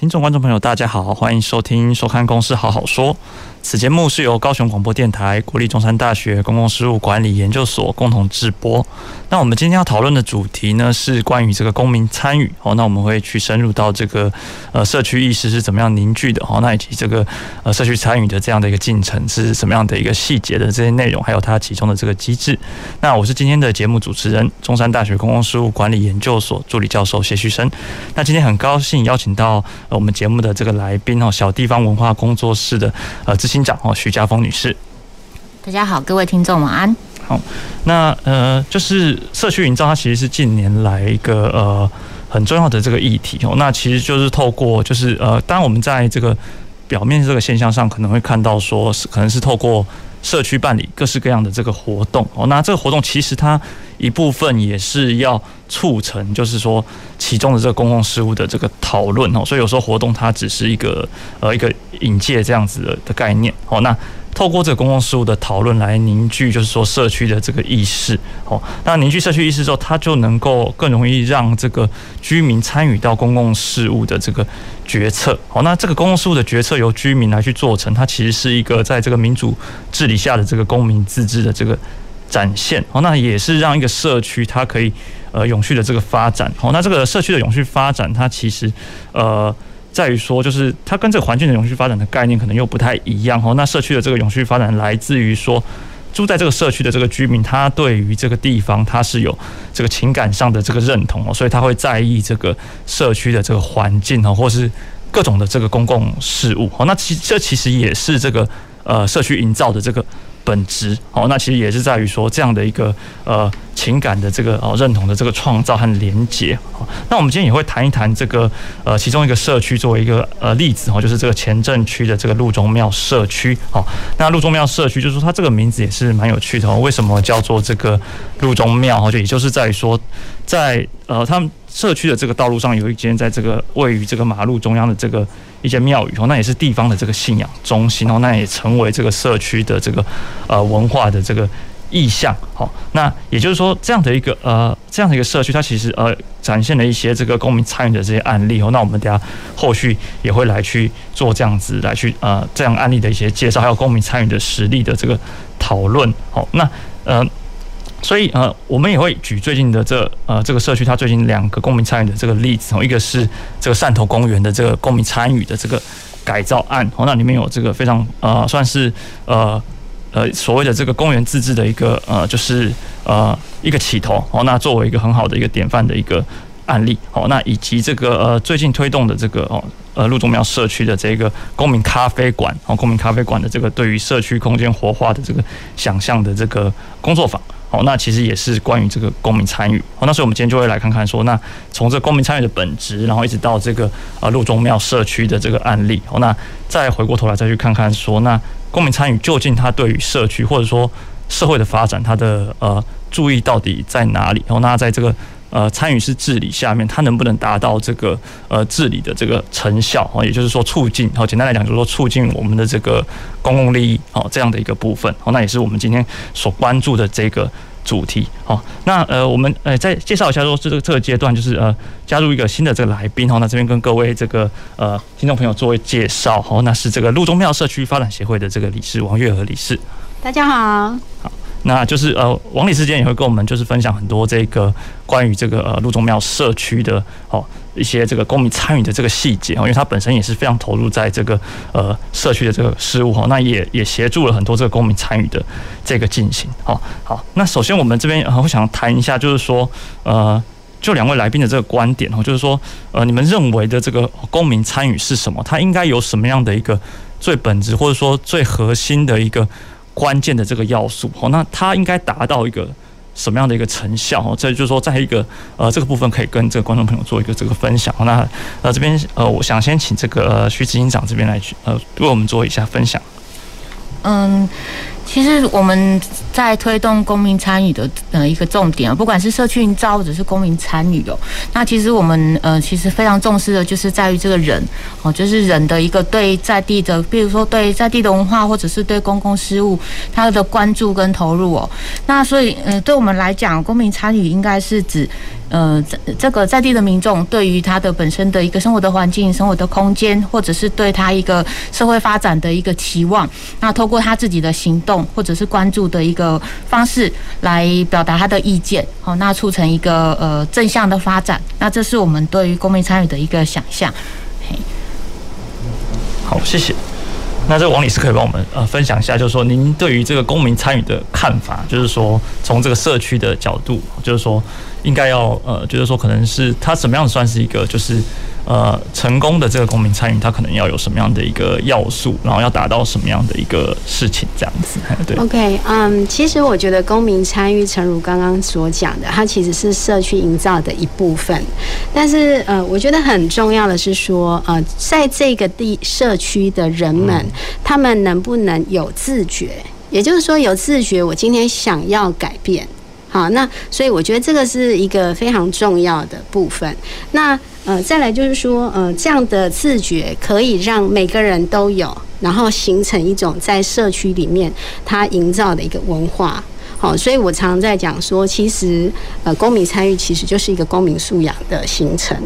听众、观众朋友，大家好，欢迎收听、收看《公司好好说》。此节目是由高雄广播电台、国立中山大学公共事务管理研究所共同制播。那我们今天要讨论的主题呢，是关于这个公民参与。哦，那我们会去深入到这个呃社区意识是怎么样凝聚的。哦，那以及这个呃社区参与的这样的一个进程是什么样的一个细节的这些内容，还有它其中的这个机制。那我是今天的节目主持人，中山大学公共事务管理研究所助理教授谢旭升。那今天很高兴邀请到我们节目的这个来宾哦，小地方文化工作室的呃执行长哦，徐家峰女士。大家好，各位听众晚安。好，那呃，就是社区营造，它其实是近年来一个呃很重要的这个议题哦。那其实就是透过，就是呃，当然我们在这个表面这个现象上，可能会看到说是可能是透过社区办理各式各样的这个活动哦。那这个活动其实它一部分也是要促成，就是说其中的这个公共事务的这个讨论哦。所以有时候活动它只是一个呃一个引介这样子的概念哦。那透过这个公共事务的讨论来凝聚，就是说社区的这个意识。哦，那凝聚社区意识之后，它就能够更容易让这个居民参与到公共事务的这个决策。好，那这个公共事务的决策由居民来去做成，它其实是一个在这个民主治理下的这个公民自治的这个展现。好，那也是让一个社区它可以呃永续的这个发展。好，那这个社区的永续发展，它其实呃。在于说，就是它跟这个环境的永续发展的概念可能又不太一样哦。那社区的这个永续发展来自于说，住在这个社区的这个居民，他对于这个地方他是有这个情感上的这个认同哦，所以他会在意这个社区的这个环境哦，或是各种的这个公共事务哦。那其这其实也是这个呃社区营造的这个。本质哦，那其实也是在于说这样的一个呃情感的这个哦认同的这个创造和连结。那我们今天也会谈一谈这个呃其中一个社区作为一个呃例子哦，就是这个前镇区的这个路中庙社区。好，那路中庙社区就是说它这个名字也是蛮有趣的哦。为什么叫做这个路中庙？哦，就也就是在于说在呃他们社区的这个道路上有一间在这个位于这个马路中央的这个。一间庙宇哦，那也是地方的这个信仰中心哦，那也成为这个社区的这个呃文化的这个意象。好，那也就是说，这样的一个呃这样的一个社区，它其实呃展现了一些这个公民参与的这些案例哦。那我们等下后续也会来去做这样子来去呃这样案例的一些介绍，还有公民参与的实例的这个讨论。好，那呃。所以呃，我们也会举最近的这呃这个社区，它最近两个公民参与的这个例子哦，一个是这个汕头公园的这个公民参与的这个改造案哦，那里面有这个非常呃算是呃呃所谓的这个公园自治的一个呃就是呃一个起头哦，那作为一个很好的一个典范的一个案例哦，那以及这个呃最近推动的这个哦呃陆中庙社区的这个公民咖啡馆哦，公民咖啡馆的这个对于社区空间活化的这个想象的这个工作坊。好，那其实也是关于这个公民参与。好，那所以我们今天就会来看看说，那从这公民参与的本质，然后一直到这个呃路中庙社区的这个案例。好，那再回过头来再去看看说，那公民参与究竟它对于社区或者说社会的发展，它的呃注意到底在哪里？好，那在这个。呃，参与式治理下面，它能不能达到这个呃治理的这个成效哦？也就是说，促进好，简单来讲就是说，促进我们的这个公共利益好，这样的一个部分好，那也是我们今天所关注的这个主题好。那呃，我们呃再介绍一下说，这个这个阶段就是呃加入一个新的这个来宾好，那这边跟各位这个呃听众朋友做介绍好，那是这个路中庙社区发展协会的这个理事王月娥理事。大家好。好。那就是呃，王理事今天也会跟我们就是分享很多这个关于这个呃路中庙社区的哦一些这个公民参与的这个细节哦，因为他本身也是非常投入在这个呃社区的这个事务哈，那也也协助了很多这个公民参与的这个进行。好，好，那首先我们这边呃我想谈一下，就是说呃，就两位来宾的这个观点哦，就是说呃，你们认为的这个公民参与是什么？它应该有什么样的一个最本质或者说最核心的一个？关键的这个要素，哦，那它应该达到一个什么样的一个成效？哦，这就是说，在一个呃这个部分可以跟这个观众朋友做一个这个分享。那呃这边呃，我想先请这个徐执行长这边来去呃为我们做一下分享。嗯。其实我们在推动公民参与的呃一个重点，不管是社区营造或者是公民参与哦，那其实我们呃其实非常重视的就是在于这个人哦，就是人的一个对在地的，比如说对在地的文化或者是对公共事务他的关注跟投入哦。那所以呃对我们来讲，公民参与应该是指。呃，这这个在地的民众对于他的本身的一个生活的环境、生活的空间，或者是对他一个社会发展的一个期望，那透过他自己的行动或者是关注的一个方式来表达他的意见，好，那促成一个呃正向的发展。那这是我们对于公民参与的一个想象。嘿，好，谢谢。那这个王女士可以帮我们呃分享一下，就是说您对于这个公民参与的看法，就是说从这个社区的角度，就是说。应该要呃，觉得说可能是他怎么样算是一个就是呃成功的这个公民参与，他可能要有什么样的一个要素，然后要达到什么样的一个事情这样子。对，OK，嗯、um，其实我觉得公民参与，诚如刚刚所讲的，它其实是社区营造的一部分。但是呃，我觉得很重要的是说，呃，在这个地社区的人们，他们能不能有自觉？也就是说，有自觉，我今天想要改变。好，那所以我觉得这个是一个非常重要的部分。那呃，再来就是说，呃，这样的自觉可以让每个人都有，然后形成一种在社区里面它营造的一个文化。好，所以我常常在讲说，其实呃，公民参与其实就是一个公民素养的形成。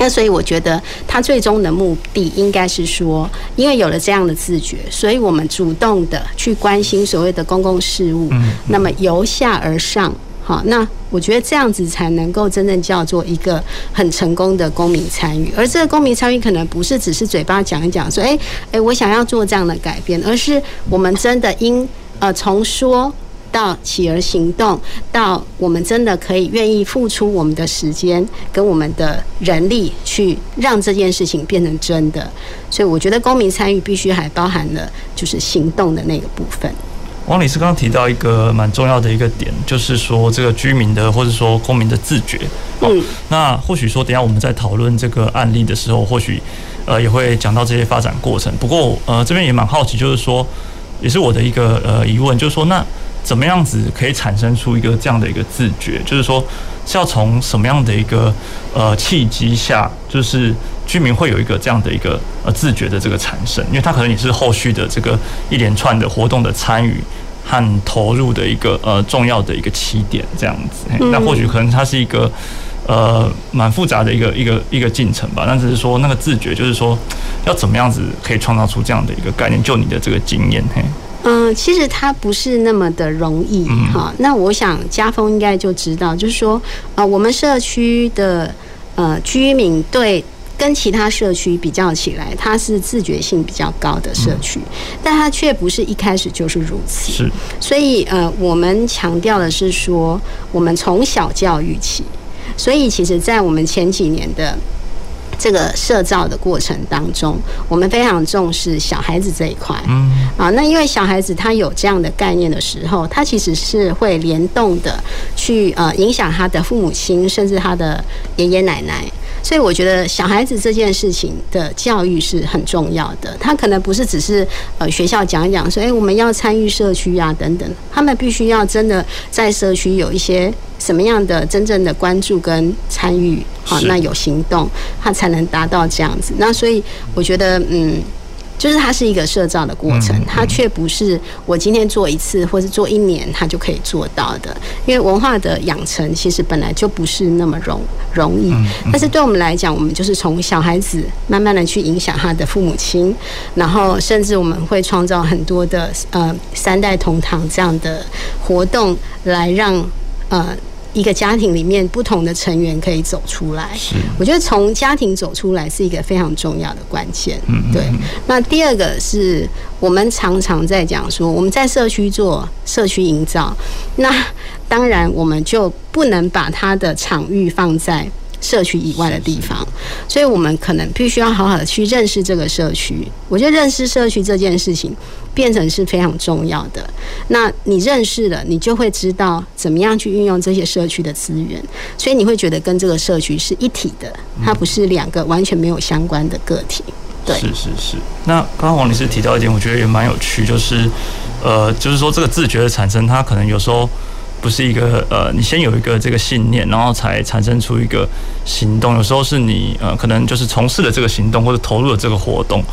那所以我觉得，他最终的目的应该是说，因为有了这样的自觉，所以我们主动的去关心所谓的公共事务。那么由下而上，好，那我觉得这样子才能够真正叫做一个很成功的公民参与。而这个公民参与可能不是只是嘴巴讲一讲，说，哎哎，我想要做这样的改变，而是我们真的应呃从说。到企而行动，到我们真的可以愿意付出我们的时间跟我们的人力，去让这件事情变成真的。所以我觉得公民参与必须还包含了就是行动的那个部分。王理事刚刚提到一个蛮重要的一个点，就是说这个居民的或者说公民的自觉。嗯，那或许说等下我们在讨论这个案例的时候，或许呃也会讲到这些发展过程。不过呃这边也蛮好奇，就是说也是我的一个呃疑问，就是说那。怎么样子可以产生出一个这样的一个自觉？就是说，是要从什么样的一个呃契机下，就是居民会有一个这样的一个呃自觉的这个产生？因为它可能也是后续的这个一连串的活动的参与和投入的一个呃重要的一个起点，这样子。那或许可能它是一个呃蛮复杂的一个一个一个进程吧。那只是说那个自觉，就是说要怎么样子可以创造出这样的一个概念？就你的这个经验，嘿。嗯，其实它不是那么的容易哈。那我想家风应该就知道，就是说，呃，我们社区的呃居民对跟其他社区比较起来，它是自觉性比较高的社区，但它却不是一开始就是如此。是，所以呃，我们强调的是说，我们从小教育起，所以其实在我们前几年的。这个社造的过程当中，我们非常重视小孩子这一块。嗯，啊，那因为小孩子他有这样的概念的时候，他其实是会联动的去呃影响他的父母亲，甚至他的爷爷奶奶。所以我觉得小孩子这件事情的教育是很重要的。他可能不是只是呃学校讲一讲说，哎，我们要参与社区啊等等，他们必须要真的在社区有一些什么样的真正的关注跟参与，好，那有行动，他才能达到这样子。那所以我觉得，嗯。就是它是一个社造的过程，它却不是我今天做一次或是做一年，它就可以做到的。因为文化的养成其实本来就不是那么容容易，但是对我们来讲，我们就是从小孩子慢慢的去影响他的父母亲，然后甚至我们会创造很多的呃三代同堂这样的活动，来让呃。一个家庭里面不同的成员可以走出来，是我觉得从家庭走出来是一个非常重要的关键。嗯，对。那第二个是我们常常在讲说，我们在社区做社区营造，那当然我们就不能把它的场域放在社区以外的地方，所以我们可能必须要好好的去认识这个社区。我觉得认识社区这件事情变成是非常重要的。那你认识了，你就会知道怎么样去运用这些社区的资源，所以你会觉得跟这个社区是一体的，它不是两个完全没有相关的个体。对，是是是。那刚刚王女士提到一点，我觉得也蛮有趣，就是呃，就是说这个自觉的产生，它可能有时候。不是一个呃，你先有一个这个信念，然后才产生出一个行动。有时候是你呃，可能就是从事了这个行动或者投入了这个活动，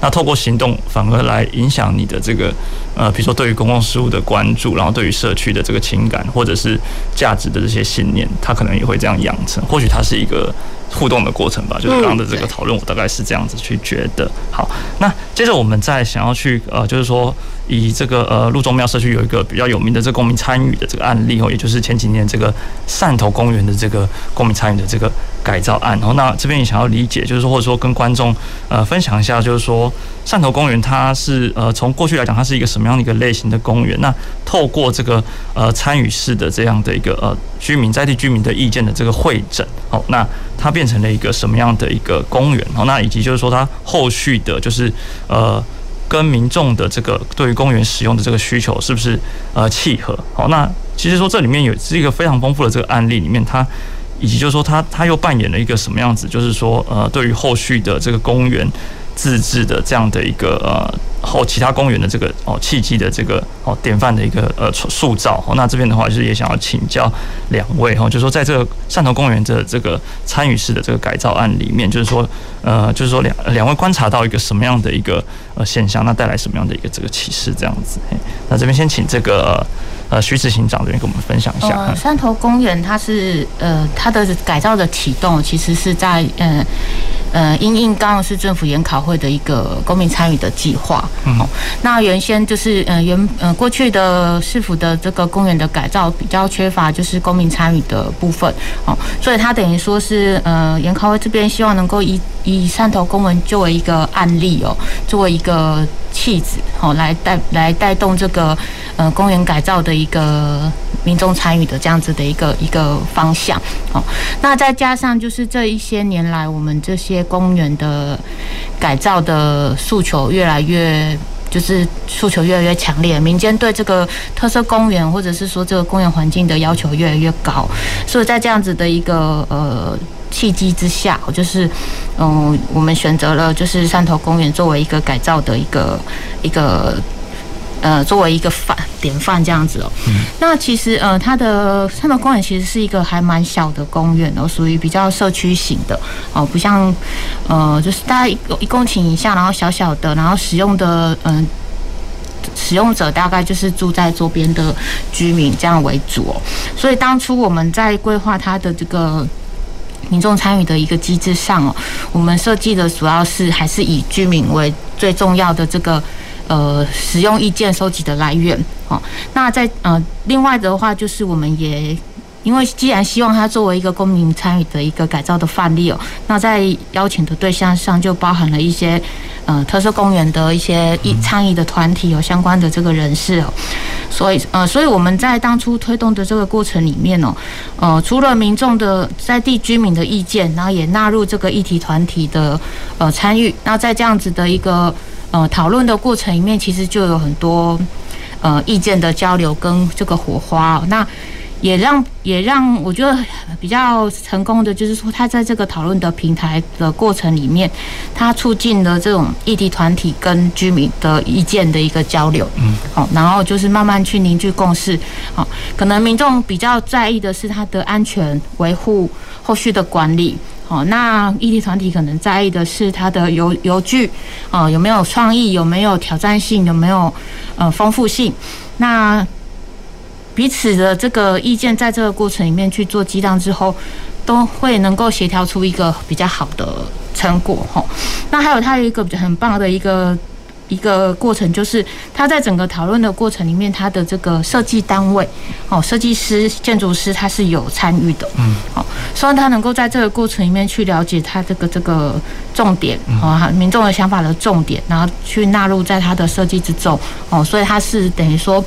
那透过行动反而来影响你的这个呃，比如说对于公共事务的关注，然后对于社区的这个情感或者是价值的这些信念，它可能也会这样养成。或许它是一个互动的过程吧。就是刚刚的这个讨论，我大概是这样子去觉得。好，那接着我们再想要去呃，就是说。以这个呃，路中庙社区有一个比较有名的这个公民参与的这个案例哦，也就是前几年这个汕头公园的这个公民参与的这个改造案哦。那这边也想要理解，就是或者说跟观众呃分享一下，就是说汕头公园它是呃从过去来讲，它是一个什么样的一个类型的公园？那透过这个呃参与式的这样的一个呃居民在地居民的意见的这个会诊哦，那它变成了一个什么样的一个公园哦？那以及就是说它后续的就是呃。跟民众的这个对于公园使用的这个需求是不是呃契合？好，那其实说这里面有是一个非常丰富的这个案例里面，它以及就是说它它又扮演了一个什么样子？就是说呃，对于后续的这个公园。自治的这样的一个呃，后其他公园的这个哦契机的这个哦典范的一个呃塑造哦，那这边的话就是也想要请教两位哈，就是说在这个汕头公园的这个参与式的这个改造案里面，就是说呃，就是说两两位观察到一个什么样的一个呃现象，那带来什么样的一个这个启示这样子？那这边先请这个呃徐执行长这边跟我们分享一下。汕头公园它是呃它的改造的启动其实是在嗯。呃，因应高雄市政府研考会的一个公民参与的计划，嗯，那原先就是呃原呃过去的市府的这个公园的改造比较缺乏就是公民参与的部分，哦，所以他等于说是呃研考会这边希望能够以以汕头公文作为一个案例哦，作为一个气质，哦，来带来带动这个呃公园改造的一个民众参与的这样子的一个一个方向，哦，那再加上就是这一些年来我们这些。公园的改造的诉求越来越，就是诉求越来越强烈，民间对这个特色公园或者是说这个公园环境的要求越来越高，所以在这样子的一个呃契机之下，就是嗯，我们选择了就是汕头公园作为一个改造的一个一个。呃，作为一个范典范这样子哦，嗯，那其实呃，它的汕头公园其实是一个还蛮小的公园哦，属于比较社区型的。哦，不像呃，就是大概一一公顷以下，然后小小的，然后使用的嗯、呃，使用者大概就是住在周边的居民这样为主哦，所以当初我们在规划它的这个民众参与的一个机制上哦，我们设计的主要是还是以居民为最重要的这个。呃，使用意见收集的来源，哦，那在呃，另外的话，就是我们也因为既然希望它作为一个公民参与的一个改造的范例哦，那在邀请的对象上就包含了一些呃特色公园的一些一倡议的团体，有相关的这个人士哦，所以呃，所以我们在当初推动的这个过程里面哦，呃，除了民众的在地居民的意见，然后也纳入这个议题团体的呃参与，那在这样子的一个。呃，讨论的过程里面，其实就有很多呃意见的交流跟这个火花，那也让也让我觉得比较成功的，就是说他在这个讨论的平台的过程里面，他促进了这种异地团体跟居民的意见的一个交流，嗯，好，然后就是慢慢去凝聚共识，好，可能民众比较在意的是他的安全维护，后续的管理。好，那异地团体可能在意的是它的游游具，哦，有没有创意，有没有挑战性，有没有呃丰富性？那彼此的这个意见在这个过程里面去做激荡之后，都会能够协调出一个比较好的成果。哈，那还有它有一个很棒的一个。一个过程就是，他在整个讨论的过程里面，他的这个设计单位，哦，设计师、建筑师，他是有参与的，嗯，好，希望他能够在这个过程里面去了解他这个这个重点，啊，民众的想法的重点，然后去纳入在他的设计之中，哦，所以他是等于说，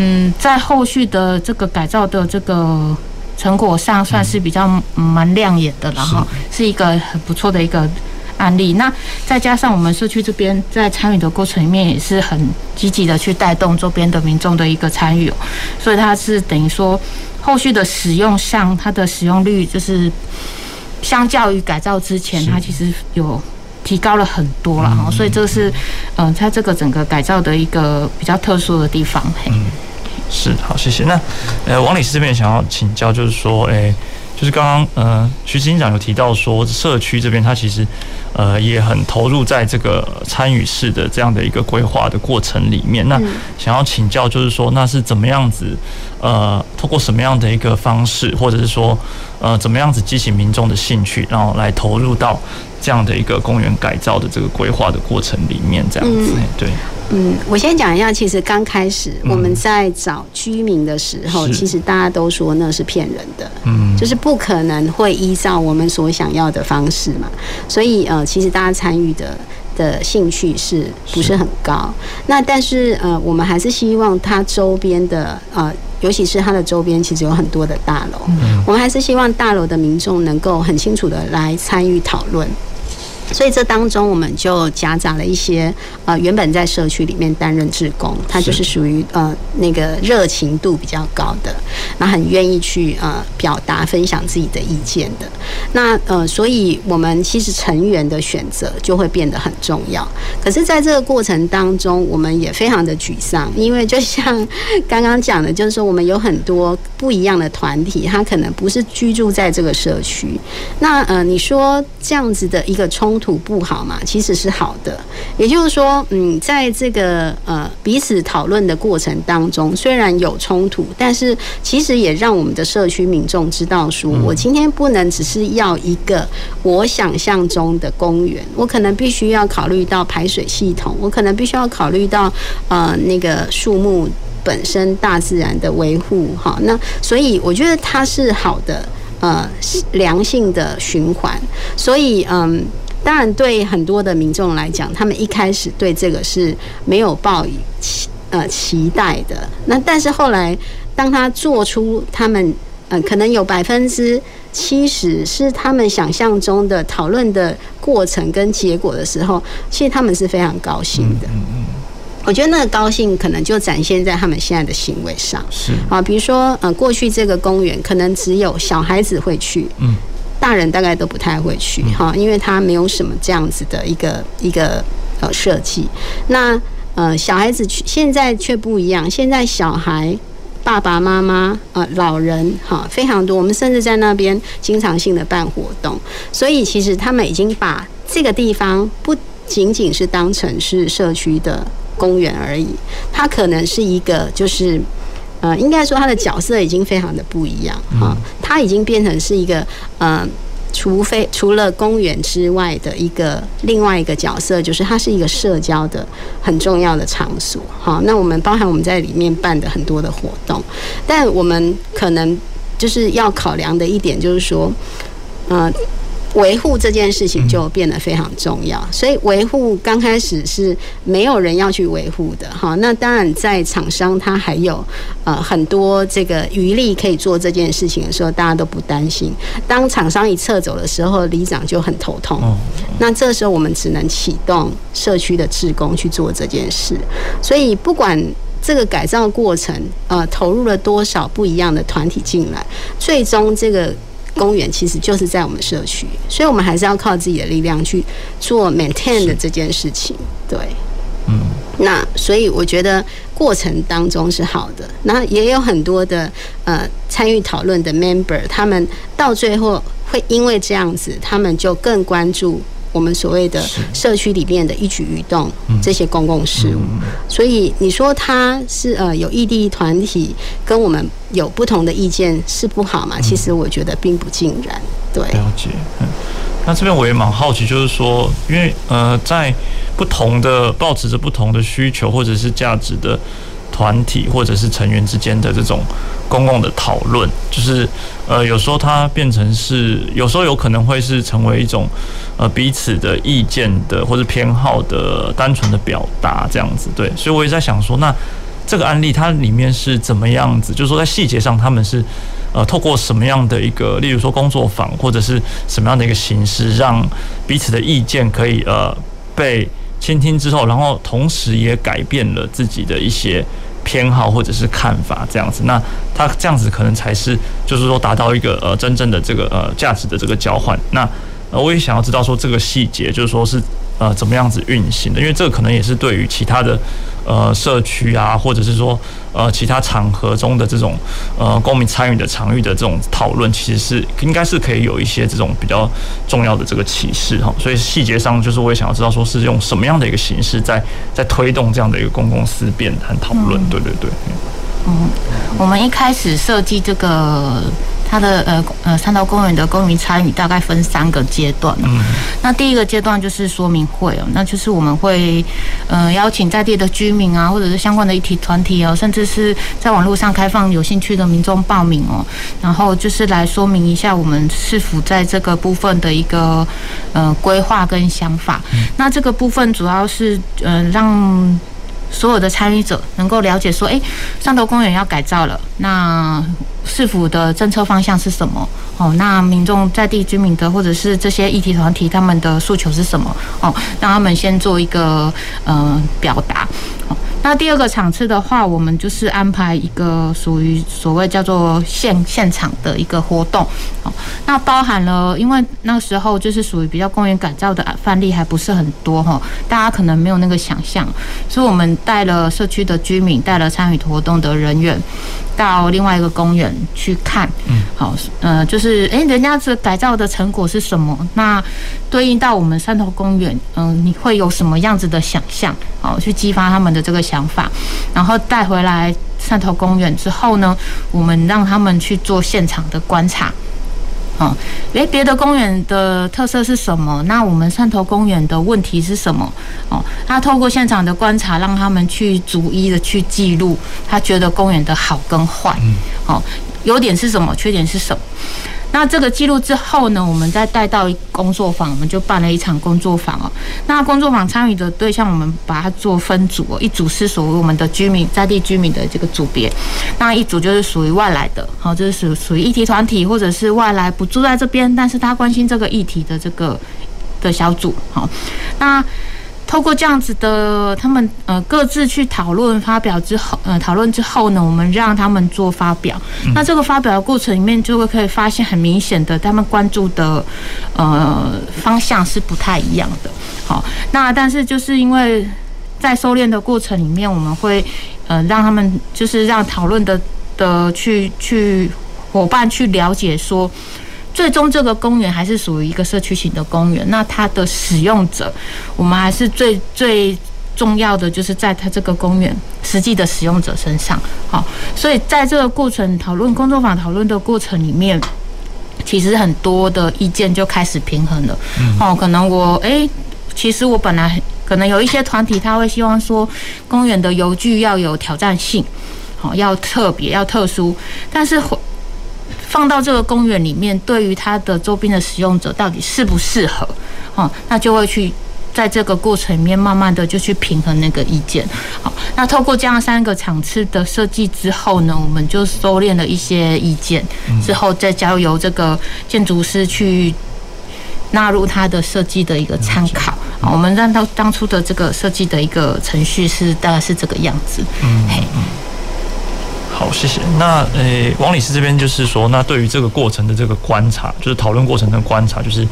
嗯，在后续的这个改造的这个。成果上算是比较蛮亮眼的，然后是一个很不错的一个案例。那再加上我们社区这边在参与的过程里面，也是很积极的去带动周边的民众的一个参与，所以它是等于说后续的使用上，它的使用率就是相较于改造之前，它其实有。提高了很多了哈，所以这是嗯，它这个整个改造的一个比较特殊的地方。嗯，是好，谢谢。那呃，王理事这边想要请教，就是说，诶，就是刚刚呃，徐执行长有提到说，社区这边他其实呃也很投入在这个参与式的这样的一个规划的过程里面。那想要请教，就是说，那是怎么样子？呃，通过什么样的一个方式，或者是说，呃，怎么样子激起民众的兴趣，然后来投入到这样的一个公园改造的这个规划的过程里面，这样子，嗯、对。嗯，我先讲一下，其实刚开始我们在找居民的时候，嗯、其实大家都说那是骗人的，嗯，就是不可能会依照我们所想要的方式嘛。所以呃，其实大家参与的的兴趣是不是很高？那但是呃，我们还是希望它周边的呃，尤其是它的周边，其实有很多的大楼，嗯、我们还是希望大楼的民众能够很清楚的来参与讨论。所以这当中，我们就夹杂了一些呃，原本在社区里面担任志工，他就是属于呃那个热情度比较高的，那很愿意去呃表达分享自己的意见的。那呃，所以我们其实成员的选择就会变得很重要。可是，在这个过程当中，我们也非常的沮丧，因为就像 刚刚讲的，就是说我们有很多不一样的团体，他可能不是居住在这个社区。那呃，你说这样子的一个冲土不好嘛，其实是好的。也就是说，嗯，在这个呃彼此讨论的过程当中，虽然有冲突，但是其实也让我们的社区民众知道说，说我今天不能只是要一个我想象中的公园，我可能必须要考虑到排水系统，我可能必须要考虑到呃那个树木本身大自然的维护。哈，那所以我觉得它是好的，呃，良性的循环。所以嗯。当然，对很多的民众来讲，他们一开始对这个是没有抱以期呃期待的。那但是后来，当他做出他们嗯、呃、可能有百分之七十是他们想象中的讨论的过程跟结果的时候，其实他们是非常高兴的。嗯嗯。我觉得那个高兴可能就展现在他们现在的行为上。是啊，比如说呃，过去这个公园可能只有小孩子会去。嗯。大人大概都不太会去哈，因为他没有什么这样子的一个一个呃设计。那呃小孩子去现在却不一样，现在小孩爸爸妈妈呃老人哈非常多，我们甚至在那边经常性的办活动，所以其实他们已经把这个地方不仅仅是当成是社区的公园而已，它可能是一个就是。呃，应该说他的角色已经非常的不一样哈，他已经变成是一个呃，除非除了公园之外的一个另外一个角色，就是它是一个社交的很重要的场所哈。那我们包含我们在里面办的很多的活动，但我们可能就是要考量的一点就是说，呃。维护这件事情就变得非常重要，所以维护刚开始是没有人要去维护的哈。那当然，在厂商他还有呃很多这个余力可以做这件事情的时候，大家都不担心。当厂商一撤走的时候，里长就很头痛。那这时候我们只能启动社区的职工去做这件事。所以不管这个改造过程呃投入了多少不一样的团体进来，最终这个。公园其实就是在我们社区，所以我们还是要靠自己的力量去做 maintain 的这件事情。对，嗯，那所以我觉得过程当中是好的，那也有很多的呃参与讨论的 member，他们到最后会因为这样子，他们就更关注。我们所谓的社区里面的一举一动，这些公共事务，所以你说他是呃有异地团体跟我们有不同的意见是不好吗？其实我觉得并不尽然。对，了解。嗯，那这边我也蛮好奇，就是说，因为呃，在不同的抱持着不同的需求或者是价值的。团体或者是成员之间的这种公共的讨论，就是呃，有时候它变成是，有时候有可能会是成为一种呃彼此的意见的或者偏好的单纯的表达这样子，对。所以我也在想说，那这个案例它里面是怎么样子？就是说在细节上他们是呃透过什么样的一个，例如说工作坊或者是什么样的一个形式，让彼此的意见可以呃被倾听之后，然后同时也改变了自己的一些偏好或者是看法，这样子。那他这样子可能才是就是说达到一个呃真正的这个呃价值的这个交换。那我也想要知道说这个细节，就是说是。呃，怎么样子运行的？因为这个可能也是对于其他的呃社区啊，或者是说呃其他场合中的这种呃公民参与的场域的这种讨论，其实是应该是可以有一些这种比较重要的这个启示哈。所以细节上，就是我也想要知道，说是用什么样的一个形式在在推动这样的一个公共思辨和讨论。对对对。嗯，我们一开始设计这个。它的呃呃三道公园的公民参与大概分三个阶段。嗯，那第一个阶段就是说明会哦，那就是我们会呃邀请在地的居民啊，或者是相关的议题团体哦，甚至是在网络上开放有兴趣的民众报名哦，然后就是来说明一下我们是否在这个部分的一个呃规划跟想法。那这个部分主要是呃让。所有的参与者能够了解说，诶，汕头公园要改造了，那市府的政策方向是什么？哦，那民众在地居民的或者是这些议题团体他们的诉求是什么？哦，让他们先做一个呃表达。那第二个场次的话，我们就是安排一个属于所谓叫做现现场的一个活动，哦，那包含了，因为那时候就是属于比较公园改造的范例还不是很多哈，大家可能没有那个想象，所以我们带了社区的居民，带了参与活动的人员。到另外一个公园去看，嗯，好，呃，就是，诶，人家这改造的成果是什么？那对应到我们汕头公园，嗯，你会有什么样子的想象？好，去激发他们的这个想法，然后带回来汕头公园之后呢，我们让他们去做现场的观察。哦，诶，别的公园的特色是什么？那我们汕头公园的问题是什么？哦，他透过现场的观察，让他们去逐一的去记录，他觉得公园的好跟坏，哦，优点是什么？缺点是什么？那这个记录之后呢，我们再带到工作坊，我们就办了一场工作坊哦。那工作坊参与的对象，我们把它做分组哦，一组是属于我们的居民在地居民的这个组别，那一组就是属于外来的，好，就是属属于议题团体或者是外来不住在这边，但是他关心这个议题的这个的小组，好，那。透过这样子的，他们呃各自去讨论发表之后，呃讨论之后呢，我们让他们做发表。那这个发表的过程里面，就会可以发现很明显的，他们关注的呃方向是不太一样的。好，那但是就是因为在收敛的过程里面，我们会呃让他们就是让讨论的的去去伙伴去了解说。最终，这个公园还是属于一个社区型的公园。那它的使用者，我们还是最最重要的，就是在它这个公园实际的使用者身上。好，所以在这个过程讨论工作坊讨论的过程里面，其实很多的意见就开始平衡了。哦，可能我诶，其实我本来可能有一些团体他会希望说，公园的游具要有挑战性，好，要特别要特殊，但是。放到这个公园里面，对于它的周边的使用者到底适不适合？哦，那就会去在这个过程里面，慢慢的就去平衡那个意见。好，那透过这样三个场次的设计之后呢，我们就收敛了一些意见，之后再交由这个建筑师去纳入他的设计的一个参考。好，我们让到当初的这个设计的一个程序是大概是这个样子。嗯，嘿。好，谢谢。那呃、欸，王理事这边就是说，那对于这个过程的这个观察，就是讨论过程的观察，就是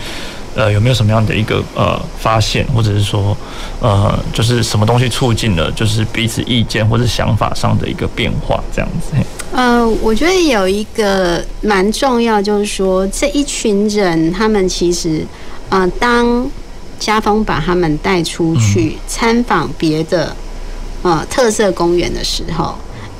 呃，有没有什么样的一个呃发现，或者是说呃，就是什么东西促进了，就是彼此意见或者想法上的一个变化，这样子。呃，我觉得有一个蛮重要，就是说这一群人，他们其实啊、呃，当家风把他们带出去参访别的呃特色公园的时候。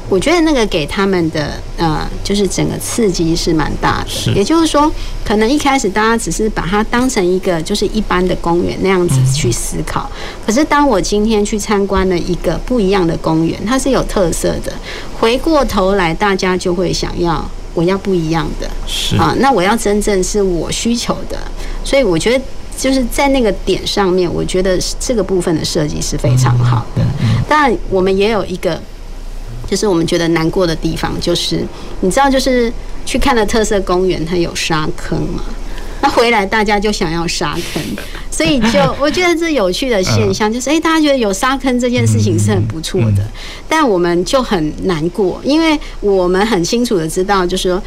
我觉得那个给他们的呃，就是整个刺激是蛮大的。也就是说，可能一开始大家只是把它当成一个就是一般的公园那样子去思考。可是当我今天去参观了一个不一样的公园，它是有特色的。回过头来，大家就会想要我要不一样的，是啊，那我要真正是我需求的。所以我觉得就是在那个点上面，我觉得这个部分的设计是非常好的。当然，我们也有一个。就是我们觉得难过的地方，就是你知道，就是去看了特色公园，它有沙坑嘛，那回来大家就想要沙坑，所以就 我觉得这有趣的现象就是，诶，大家觉得有沙坑这件事情是很不错的，但我们就很难过，因为我们很清楚的知道，就是说。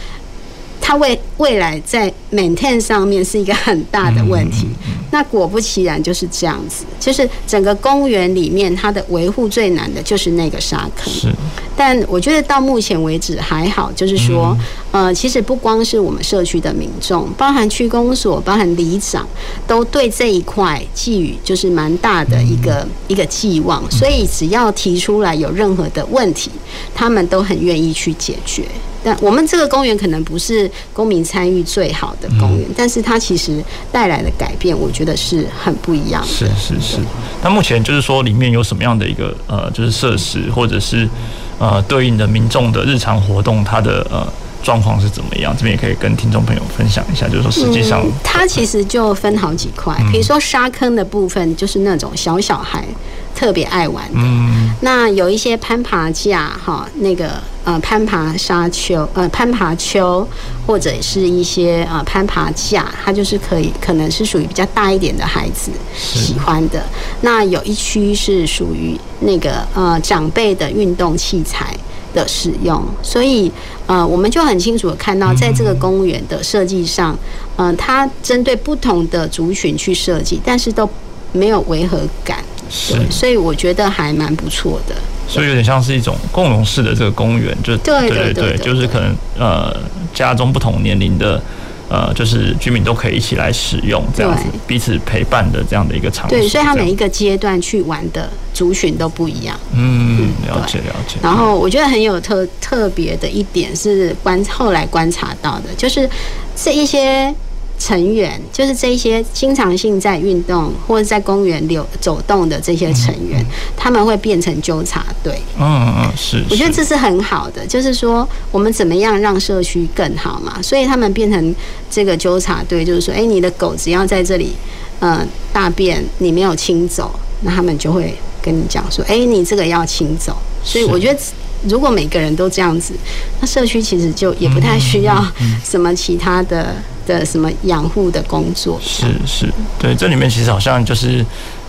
它未未来在 maintain 上面是一个很大的问题，那果不其然就是这样子，就是整个公园里面它的维护最难的就是那个沙坑。是，但我觉得到目前为止还好，就是说，呃，其实不光是我们社区的民众，包含区公所、包含里长，都对这一块寄予就是蛮大的一个一个寄望，所以只要提出来有任何的问题，他们都很愿意去解决。但我们这个公园可能不是公民参与最好的公园，但是它其实带来的改变，我觉得是很不一样的。是是是。那目前就是说，里面有什么样的一个呃，就是设施，或者是呃，对应的民众的日常活动，它的呃状况是怎么样？这边也可以跟听众朋友分享一下。就是说，实际上它其实就分好几块，比如说沙坑的部分，就是那种小小孩特别爱玩的。嗯。那有一些攀爬架，哈，那个。呃，攀爬沙丘，呃，攀爬丘，或者是一些呃攀爬架，它就是可以，可能是属于比较大一点的孩子喜欢的。那有一区是属于那个呃长辈的运动器材的使用，所以呃，我们就很清楚的看到，在这个公园的设计上，嗯、呃，它针对不同的族群去设计，但是都没有违和感，是，所以我觉得还蛮不错的。所以有点像是一种共融式的这个公园，就对对对，就是可能呃家中不同年龄的呃就是居民都可以一起来使用这样子，彼此陪伴的这样的一个场景。对，所以他每一个阶段去玩的族群都不一样。嗯，了解了解。然后我觉得很有特特别的一点是观后来观察到的，就是这一些。成员就是这些经常性在运动或者在公园流走动的这些成员，他们会变成纠察队。嗯嗯嗯，是。我觉得这是很好的，就是说我们怎么样让社区更好嘛？所以他们变成这个纠察队，就是说，哎，你的狗只要在这里，呃，大便你没有清走，那他们就会跟你讲说，哎，你这个要清走。所以我觉得。如果每个人都这样子，那社区其实就也不太需要什么其他的的什么养护的工作。是是，对，这里面其实好像就是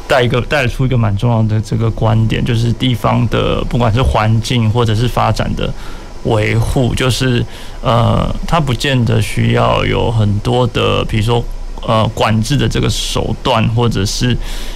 带一个带出一个蛮重要的这个观点，就是地方的不管是环境或者是发展的维护，就是呃，它不见得需要有很多的，比如说。呃，管制的这个手段，或者是，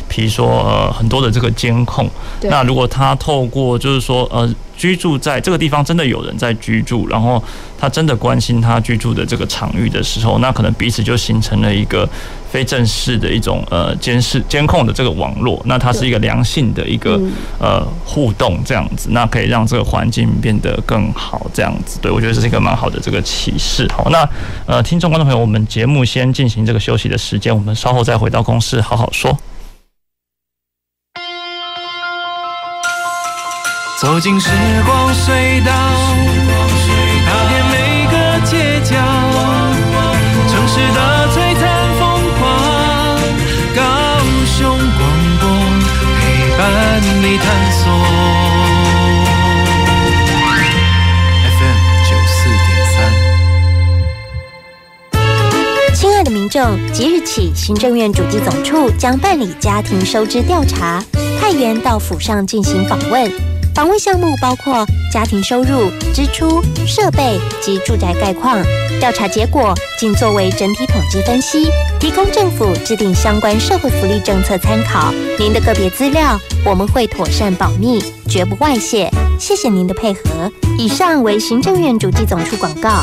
比如说呃，很多的这个监控。那如果它透过，就是说呃，居住在这个地方，真的有人在居住，然后他真的关心他居住的这个场域的时候，那可能彼此就形成了一个。非正式的一种呃监视监控的这个网络，那它是一个良性的一个呃互动这样子，那可以让这个环境变得更好这样子。对，我觉得这是一个蛮好的这个启示。好，那呃听众观众朋友，我们节目先进行这个休息的时间，我们稍后再回到公司好好说。走进时光隧道，踏遍每个街角，城市的璀璨。伴你探索。FM 九四点三。亲爱的民众，即日起，行政院主计总处将办理家庭收支调查，派员到府上进行访问。访问项目包括家庭收入、支出、设备及住宅概况。调查结果仅作为整体统计分析，提供政府制定相关社会福利政策参考。您的个别资料我们会妥善保密，绝不外泄。谢谢您的配合。以上为行政院主计总处广告。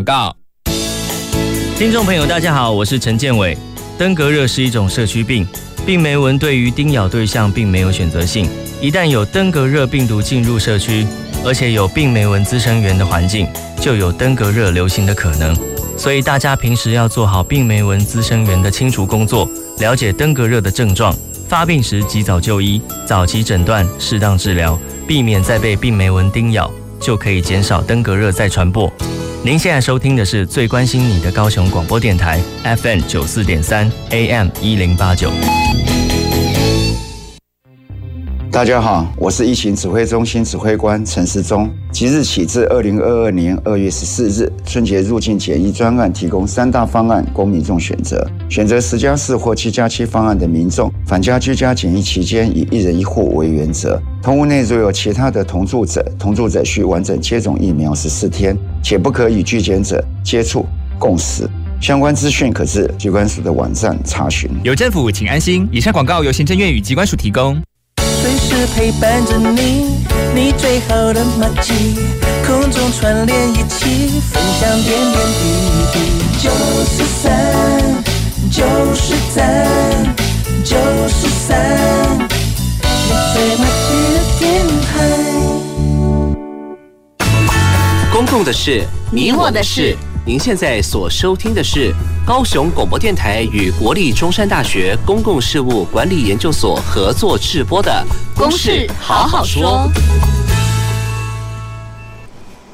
广告。听众朋友，大家好，我是陈建伟。登革热是一种社区病，病媒蚊对于叮咬对象并没有选择性。一旦有登革热病毒进入社区，而且有病媒蚊滋生源的环境，就有登革热流行的可能。所以大家平时要做好病媒蚊滋生源的清除工作，了解登革热的症状，发病时及早就医，早期诊断，适当治疗，避免再被病媒蚊叮咬，就可以减少登革热再传播。您现在收听的是最关心你的高雄广播电台 FM 九四点三 AM 一零八九。大家好，我是疫情指挥中心指挥官陈时中。即日起至二零二二年二月十四日，春节入境检疫专案提供三大方案供民众选择。选择十加四或七加七方案的民众，返家居家检疫期间以一人一户为原则。同屋内若有其他的同住者，同住者需完整接种疫苗十四天，且不可与拒检者接触共食。相关资讯可至机关署的网站查询。有政府，请安心。以上广告由行政院与机关署提供。随时陪伴着你，你最好的马吉，空中串联一起，分享点点滴滴。九四三，九四三，九四三，你最马吉的电台。公共的事，你我的事。您现在所收听的是高雄广播电台与国立中山大学公共事务管理研究所合作制播的《公事好好说》。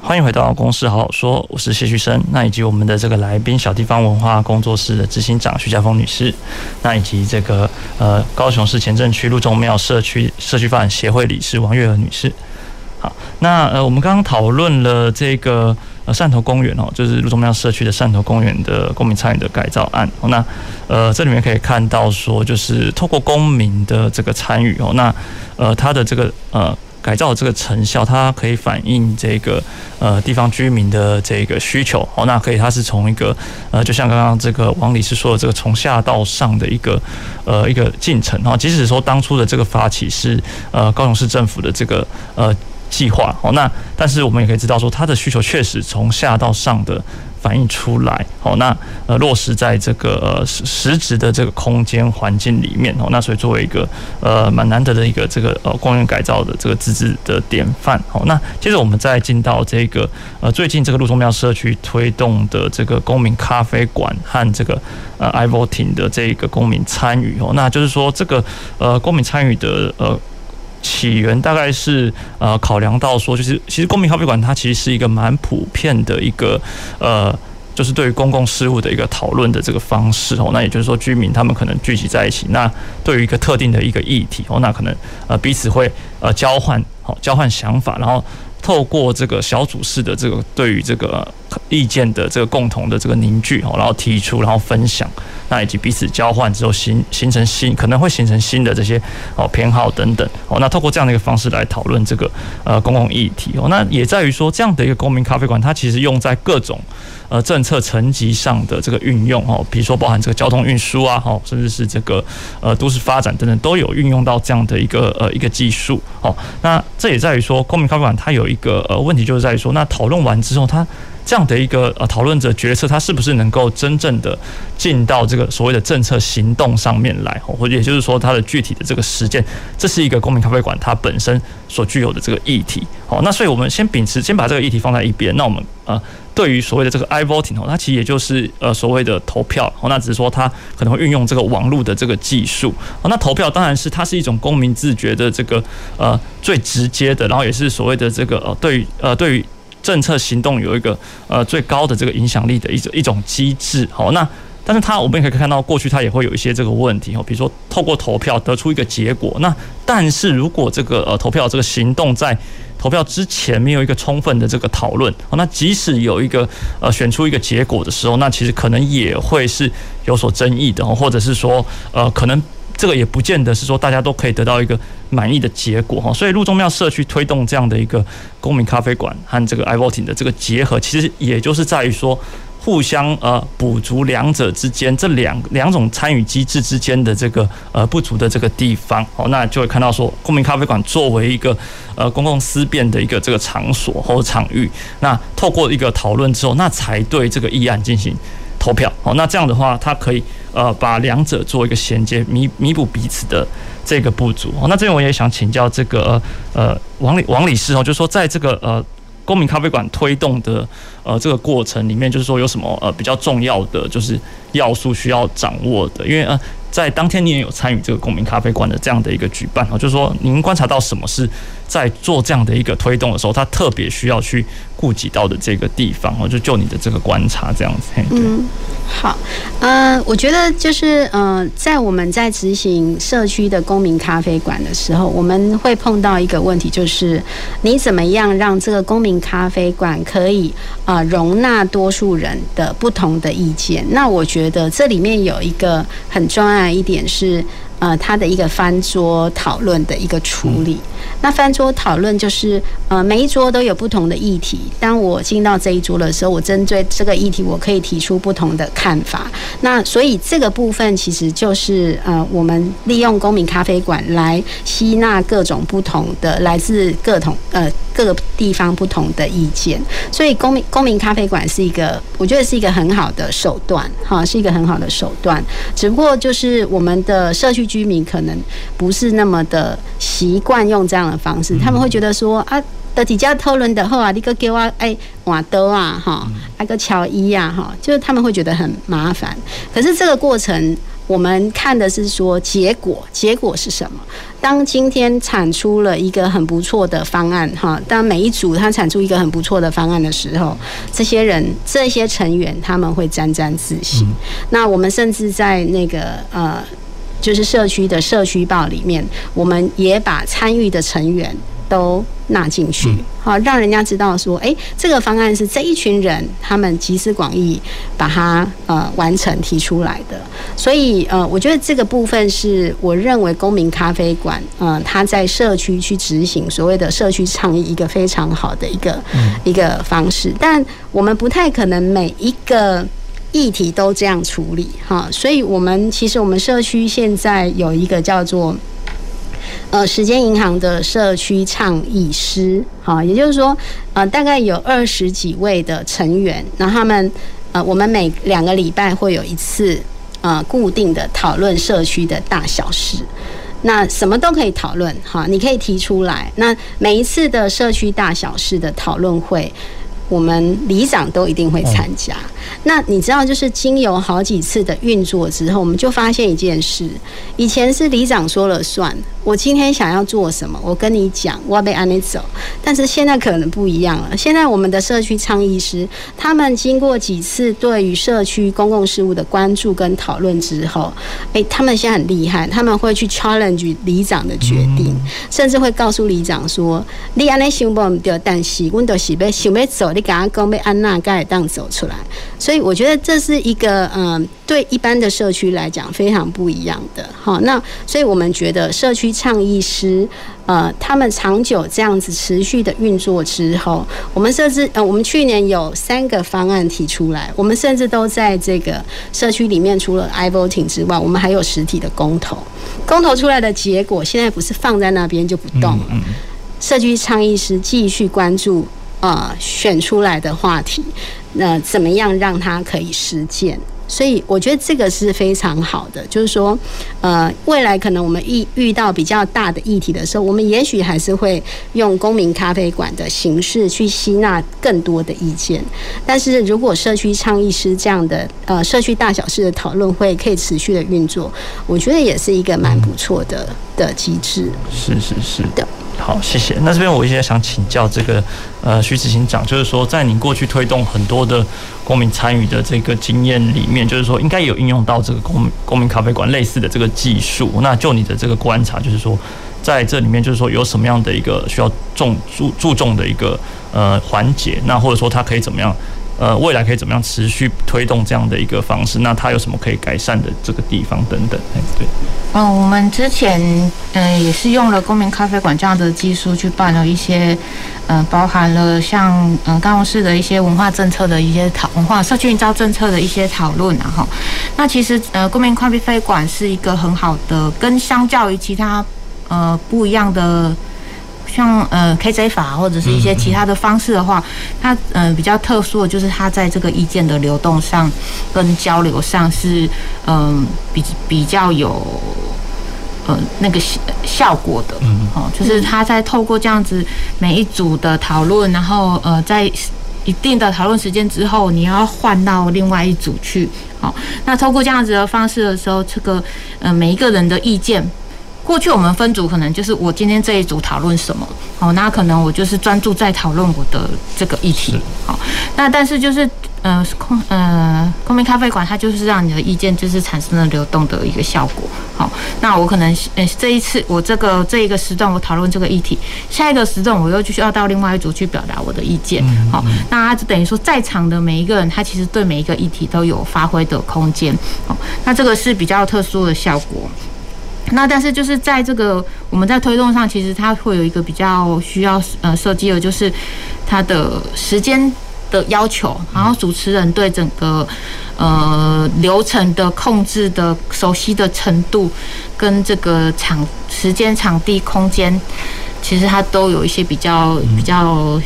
欢迎回到《公事好好说》，我是谢旭升，那以及我们的这个来宾小地方文化工作室的执行长徐家峰女士，那以及这个呃高雄市前镇区路中庙社区社区发展协会理事王月娥女士。好，那呃我们刚刚讨论了这个。呃，汕头公园哦，就是路中庙社区的汕头公园的公民参与的改造案。那呃，这里面可以看到说，就是透过公民的这个参与哦，那呃，它的这个呃改造的这个成效，它可以反映这个呃地方居民的这个需求哦。那可以，它是从一个呃，就像刚刚这个王理事说的，这个从下到上的一个呃一个进程啊。即使说当初的这个发起是呃高雄市政府的这个呃。计划哦，那但是我们也可以知道说，它的需求确实从下到上的反映出来哦。那呃落实在这个呃实质的这个空间环境里面哦。那所以作为一个呃蛮难得的一个这个呃公园改造的这个自治的典范哦。那接着我们再进到这个呃最近这个路中庙社区推动的这个公民咖啡馆和这个呃 iVoting 的这个公民参与哦。那就是说这个呃公民参与的呃。起源大概是呃考量到说，就是其实公民咖啡馆它其实是一个蛮普遍的一个呃，就是对于公共事务的一个讨论的这个方式哦。那也就是说，居民他们可能聚集在一起，那对于一个特定的一个议题哦，那可能呃彼此会呃交换好交换想法，然后。透过这个小组式的这个对于这个意见的这个共同的这个凝聚哦，然后提出，然后分享，那以及彼此交换之后形形成新可能会形成新的这些哦偏好等等哦，那透过这样的一个方式来讨论这个呃公共议题哦，那也在于说这样的一个公民咖啡馆，它其实用在各种。呃，政策层级上的这个运用哦，比如说包含这个交通运输啊，哦，甚至是这个呃都市发展等等，都有运用到这样的一个呃一个技术哦。那这也在于说，公民咖啡馆它有一个呃问题，就是在于说，那讨论完之后，它这样的一个呃讨论者决策，它是不是能够真正的进到这个所谓的政策行动上面来，或者也就是说，它的具体的这个实践，这是一个公民咖啡馆它本身所具有的这个议题。好，那所以我们先秉持，先把这个议题放在一边，那我们呃。对于所谓的这个 iVoting 哦，它其实也就是呃所谓的投票哦，那只是说它可能会运用这个网络的这个技术哦。那投票当然是它是一种公民自觉的这个呃最直接的，然后也是所谓的这个呃对于呃对于政策行动有一个呃最高的这个影响力的一种一种机制。好，那但是它我们也可以看到过去它也会有一些这个问题。哦，比如说透过投票得出一个结果，那但是如果这个呃投票这个行动在投票之前没有一个充分的这个讨论，那即使有一个呃选出一个结果的时候，那其实可能也会是有所争议的，或者是说呃可能这个也不见得是说大家都可以得到一个满意的结果哈。所以路中庙社区推动这样的一个公民咖啡馆和这个 iVoting 的这个结合，其实也就是在于说。互相呃补足两者之间这两两种参与机制之间的这个呃不足的这个地方，哦，那就会看到说公民咖啡馆作为一个呃公共思辨的一个这个场所或场域，那透过一个讨论之后，那才对这个议案进行。投票。好，那这样的话，它可以呃把两者做一个衔接，弥弥补彼此的这个不足。那这边我也想请教这个呃王理王理事哦，就是说在这个呃。公民咖啡馆推动的呃这个过程里面，就是说有什么呃比较重要的就是要素需要掌握的，因为呃在当天你也有参与这个公民咖啡馆的这样的一个举办哦，就是说您观察到什么是在做这样的一个推动的时候，他特别需要去顾及到的这个地方哦，就就你的这个观察这样子。嗯，好，呃，我觉得就是呃在我们在执行社区的公民咖啡馆的时候，我们会碰到一个问题，就是你怎么样让这个公民咖啡馆可以啊、容纳多数人的不同的意见。那我觉得这里面有一个很重要的一点是，呃，他的一个翻桌讨论的一个处理。那翻桌讨论就是，呃，每一桌都有不同的议题。当我进到这一桌的时候，我针对这个议题，我可以提出不同的看法。那所以这个部分其实就是，呃，我们利用公民咖啡馆来吸纳各种不同的来自各种呃各个地方不同的意见。所以公民公民咖啡馆是一个，我觉得是一个很好的手段，哈，是一个很好的手段。只不过就是我们的社区。居民可能不是那么的习惯用这样的方式，他们会觉得说啊，的几家讨论的后啊，你个给我哎瓦多啊哈，那个乔伊呀哈，就是他们会觉得很麻烦。可是这个过程，我们看的是说结果，结果是什么？当今天产出了一个很不错的方案哈，当每一组他产出一个很不错的方案的时候，这些人这些成员他们会沾沾自喜。那我们甚至在那个呃。就是社区的社区报里面，我们也把参与的成员都纳进去，好，让人家知道说，哎，这个方案是这一群人他们集思广益把它呃完成提出来的。所以呃，我觉得这个部分是我认为公民咖啡馆呃，他在社区去执行所谓的社区倡议一个非常好的一个一个方式，但我们不太可能每一个。议题都这样处理哈，所以我们其实我们社区现在有一个叫做呃时间银行的社区倡议师哈，也就是说呃大概有二十几位的成员，那他们呃我们每两个礼拜会有一次呃固定的讨论社区的大小事，那什么都可以讨论哈，你可以提出来，那每一次的社区大小事的讨论会。我们里长都一定会参加。那你知道，就是经由好几次的运作之后，我们就发现一件事：以前是里长说了算，我今天想要做什么，我跟你讲，我要被安你走。但是现在可能不一样了。现在我们的社区倡议师，他们经过几次对于社区公共事务的关注跟讨论之后，诶，他们现在很厉害，他们会去 challenge 里长的决定，甚至会告诉里长说：“你安尼想不对，但是我都是要想要走。”你刚刚讲被安娜盖当走出来，所以我觉得这是一个嗯，对一般的社区来讲非常不一样的。好，那所以我们觉得社区倡议师呃，他们长久这样子持续的运作之后，我们甚至呃，我们去年有三个方案提出来，我们甚至都在这个社区里面，除了 i-voting 之外，我们还有实体的公投。公投出来的结果，现在不是放在那边就不动了，社区倡议师继续关注。呃，选出来的话题，那、呃、怎么样让它可以实践？所以我觉得这个是非常好的。就是说，呃，未来可能我们遇遇到比较大的议题的时候，我们也许还是会用公民咖啡馆的形式去吸纳更多的意见。但是如果社区倡议师这样的呃社区大小事的讨论会可以持续的运作，我觉得也是一个蛮不错的的机制。是是是的。好，谢谢。那这边我也想请教这个呃徐子行长，就是说在您过去推动很多的公民参与的这个经验里面，就是说应该有应用到这个公公民咖啡馆类似的这个技术。那就你的这个观察，就是说在这里面，就是说有什么样的一个需要重注注重的一个呃环节？那或者说它可以怎么样？呃，未来可以怎么样持续推动这样的一个方式？那它有什么可以改善的这个地方等等？哎，对。嗯，我们之前嗯、呃、也是用了公民咖啡馆这样的技术去办了一些，嗯、包含了像嗯高雄市的一些文化政策的一些讨文化社区营造政策的一些讨论，然后，那其实呃公民咖啡馆是一个很好的，跟相较于其他呃不一样的。像呃 KJ 法或者是一些其他的方式的话，它嗯、呃、比较特殊的就是它在这个意见的流动上跟交流上是嗯、呃、比比较有呃那个效效果的，哦，就是他在透过这样子每一组的讨论，然后呃在。一定的讨论时间之后，你要换到另外一组去。好，那透过这样子的方式的时候，这个呃每一个人的意见，过去我们分组可能就是我今天这一组讨论什么，好，那可能我就是专注在讨论我的这个议题。好，那但是就是。呃，空呃，公民咖啡馆，它就是让你的意见就是产生了流动的一个效果。好，那我可能呃这一次我这个这一个时段我讨论这个议题，下一个时段我又就需要到另外一组去表达我的意见。好，那它就等于说在场的每一个人，他其实对每一个议题都有发挥的空间。好，那这个是比较特殊的效果。那但是就是在这个我们在推动上，其实它会有一个比较需要呃设计的，就是它的时间。的要求，然后主持人对整个呃流程的控制的熟悉的程度，跟这个场时间、场地、空间，其实它都有一些比较比较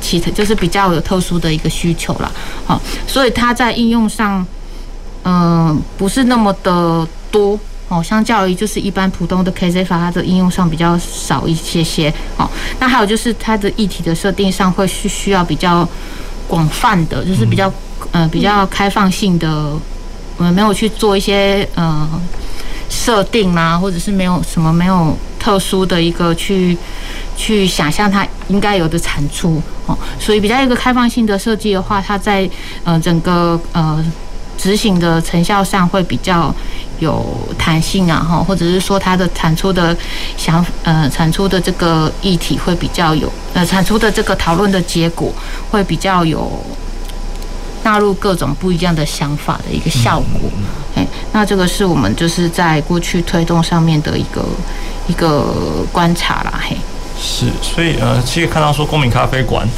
其特，就是比较有特殊的一个需求啦。好，所以它在应用上，嗯、呃，不是那么的多。哦，相较于就是一般普通的 KZ 法，它的应用上比较少一些些。哦，那还有就是它的议题的设定上会需需要比较广泛的，就是比较呃比较开放性的，我们没有去做一些呃设定啊，或者是没有什么没有特殊的一个去去想象它应该有的产出。哦，所以比较一个开放性的设计的话，它在呃整个呃。执行的成效上会比较有弹性啊，哈，或者是说它的产出的想呃产出的这个议题会比较有呃产出的这个讨论的结果会比较有纳入各种不一样的想法的一个效果。哎，那这个是我们就是在过去推动上面的一个一个观察啦，嘿。是，所以呃，其实看到说公民咖啡馆，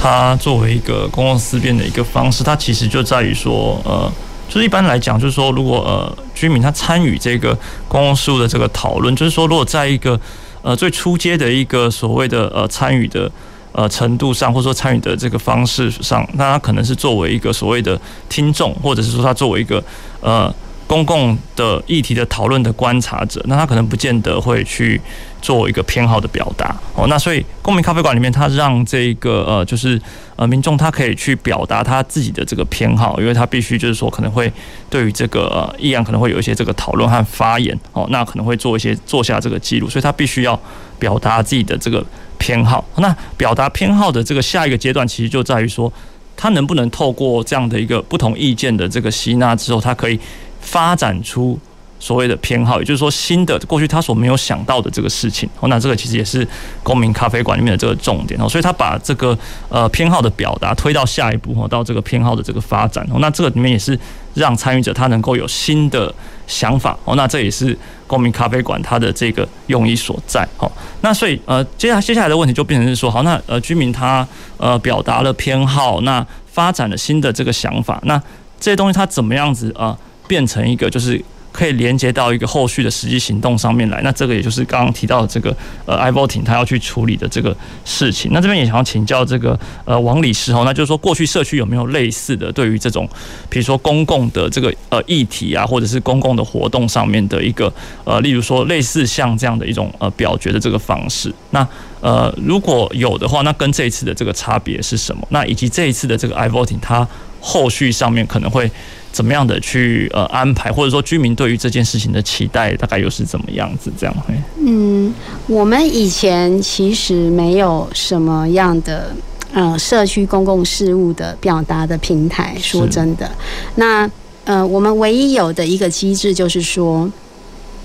它作为一个公共思辨的一个方式，它其实就在于说呃。就是一般来讲，就是说，如果呃居民他参与这个公共事务的这个讨论，就是说，如果在一个呃最初阶的一个所谓的呃参与的呃程度上，或者说参与的这个方式上，那他可能是作为一个所谓的听众，或者是说他作为一个呃。公共的议题的讨论的观察者，那他可能不见得会去做一个偏好的表达哦。那所以公民咖啡馆里面，他让这个呃，就是呃民众他可以去表达他自己的这个偏好，因为他必须就是说可能会对于这个议案可能会有一些这个讨论和发言哦，那可能会做一些做下这个记录，所以他必须要表达自己的这个偏好。那表达偏好的这个下一个阶段，其实就在于说，他能不能透过这样的一个不同意见的这个吸纳之后，他可以。发展出所谓的偏好，也就是说新的过去他所没有想到的这个事情。哦，那这个其实也是公民咖啡馆里面的这个重点。哦，所以他把这个呃偏好的表达推到下一步哦，到这个偏好的这个发展。哦，那这个里面也是让参与者他能够有新的想法。哦，那这也是公民咖啡馆它的这个用意所在。哦，那所以呃接下接下来的问题就变成是说，好，那呃居民他呃表达了偏好，那发展了新的这个想法，那这些东西他怎么样子啊？变成一个就是可以连接到一个后续的实际行动上面来，那这个也就是刚刚提到的这个呃，iVoting 他要去处理的这个事情。那这边也想要请教这个呃王理事哦，那就是说过去社区有没有类似的对于这种比如说公共的这个呃议题啊，或者是公共的活动上面的一个呃，例如说类似像这样的一种呃表决的这个方式。那呃如果有的话，那跟这一次的这个差别是什么？那以及这一次的这个 iVoting 它后续上面可能会。怎么样的去呃安排，或者说居民对于这件事情的期待大概又是怎么样子？这样会？嗯，我们以前其实没有什么样的呃社区公共事务的表达的平台。说真的，那呃我们唯一有的一个机制就是说，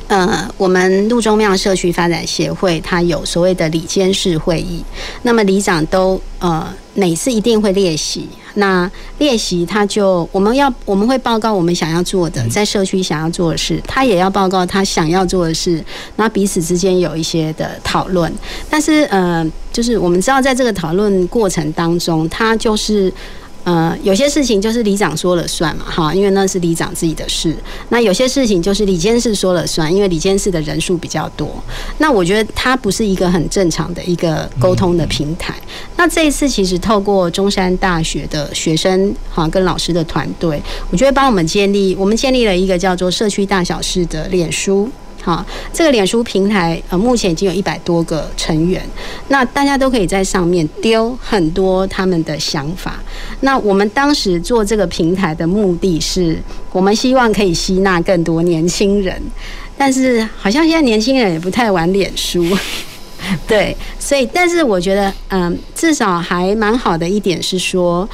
呃我们路中庙社区发展协会它有所谓的里监事会议，那么里长都呃每次一定会列席。那练习，他就我们要我们会报告我们想要做的，在社区想要做的事，他也要报告他想要做的事，那彼此之间有一些的讨论。但是呃，就是我们知道在这个讨论过程当中，他就是呃，有些事情就是里长说了算嘛，哈，因为那是里长自己的事。那有些事情就是里监事说了算，因为里监事的人数比较多。那我觉得它不是一个很正常的一个沟通的平台。那这一次其实透过中山大学的学生哈跟老师的团队，我觉得帮我们建立，我们建立了一个叫做社区大小事的脸书。好，这个脸书平台呃，目前已经有一百多个成员，那大家都可以在上面丢很多他们的想法。那我们当时做这个平台的目的是，我们希望可以吸纳更多年轻人，但是好像现在年轻人也不太玩脸书，对，所以但是我觉得嗯、至少还蛮好的一点是说。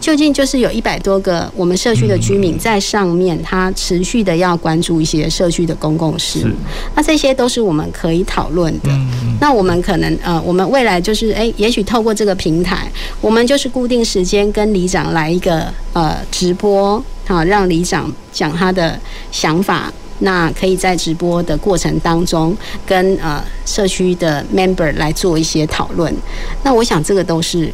究竟就是有一百多个我们社区的居民在上面，他持续的要关注一些社区的公共事务，那这些都是我们可以讨论的。那我们可能呃，我们未来就是诶，也许透过这个平台，我们就是固定时间跟里长来一个呃直播，好，让里长讲他的想法。那可以在直播的过程当中跟呃社区的 member 来做一些讨论。那我想这个都是。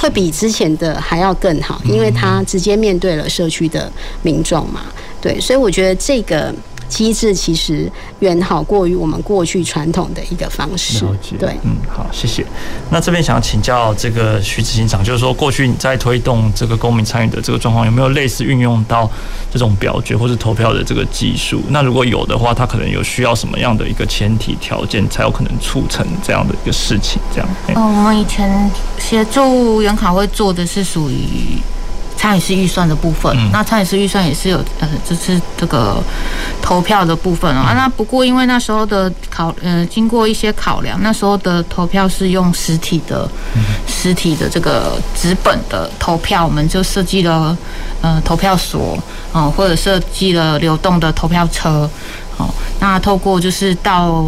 会比之前的还要更好，因为他直接面对了社区的民众嘛，对，所以我觉得这个。机制其实远好过于我们过去传统的一个方式。对，嗯，好，谢谢。那这边想要请教这个徐执行长，就是说过去你在推动这个公民参与的这个状况，有没有类似运用到这种表决或是投票的这个技术？那如果有的话，它可能有需要什么样的一个前提条件，才有可能促成这样的一个事情？这样。嗯，我们以前协助原考会做的是属于。参与式预算的部分，嗯、那参与式预算也是有呃，就是这个投票的部分哦啊。那不过因为那时候的考呃，经过一些考量，那时候的投票是用实体的，实体的这个纸本的投票，我们就设计了呃投票所哦，或者设计了流动的投票车哦。那透过就是到。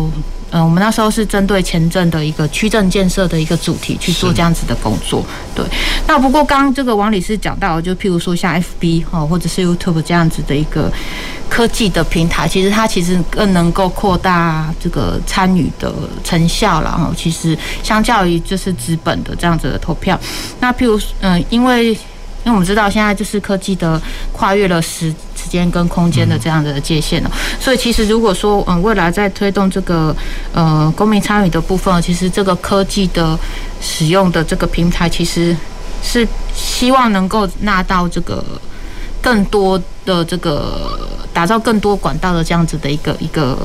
嗯，我们那时候是针对前镇的一个区镇建设的一个主题去做这样子的工作。对，那不过刚刚这个王理事讲到，就譬如说像 FB 哈，或者是 YouTube 这样子的一个科技的平台，其实它其实更能够扩大这个参与的成效。然后，其实相较于就是资本的这样子的投票，那譬如嗯，因为。因为我们知道现在就是科技的跨越了时时间跟空间的这样的界限了，所以其实如果说嗯未来在推动这个呃公民参与的部分，其实这个科技的使用的这个平台，其实是希望能够纳到这个更多的这个打造更多管道的这样子的一个一个